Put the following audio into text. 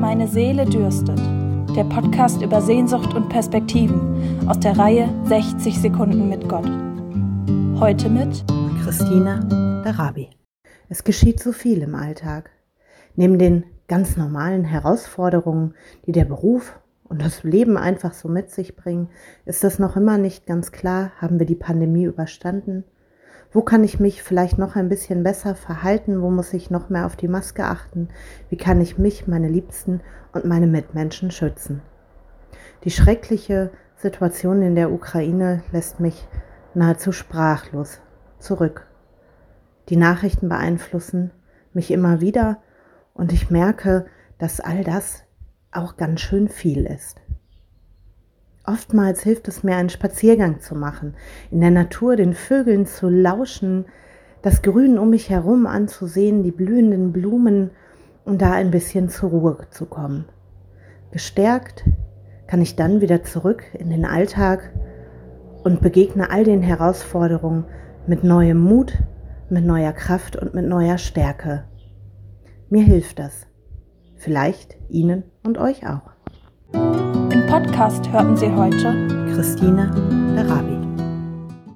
Meine Seele dürstet. Der Podcast über Sehnsucht und Perspektiven aus der Reihe 60 Sekunden mit Gott. Heute mit Christina Darabi. Es geschieht so viel im Alltag. Neben den ganz normalen Herausforderungen, die der Beruf und das Leben einfach so mit sich bringen, ist das noch immer nicht ganz klar, haben wir die Pandemie überstanden wo kann ich mich vielleicht noch ein bisschen besser verhalten? Wo muss ich noch mehr auf die Maske achten? Wie kann ich mich, meine Liebsten und meine Mitmenschen schützen? Die schreckliche Situation in der Ukraine lässt mich nahezu sprachlos zurück. Die Nachrichten beeinflussen mich immer wieder und ich merke, dass all das auch ganz schön viel ist. Oftmals hilft es mir, einen Spaziergang zu machen, in der Natur den Vögeln zu lauschen, das Grün um mich herum anzusehen, die blühenden Blumen und da ein bisschen zur Ruhe zu kommen. Gestärkt kann ich dann wieder zurück in den Alltag und begegne all den Herausforderungen mit neuem Mut, mit neuer Kraft und mit neuer Stärke. Mir hilft das. Vielleicht Ihnen und euch auch. Podcast hörten Sie heute Christine Darabi.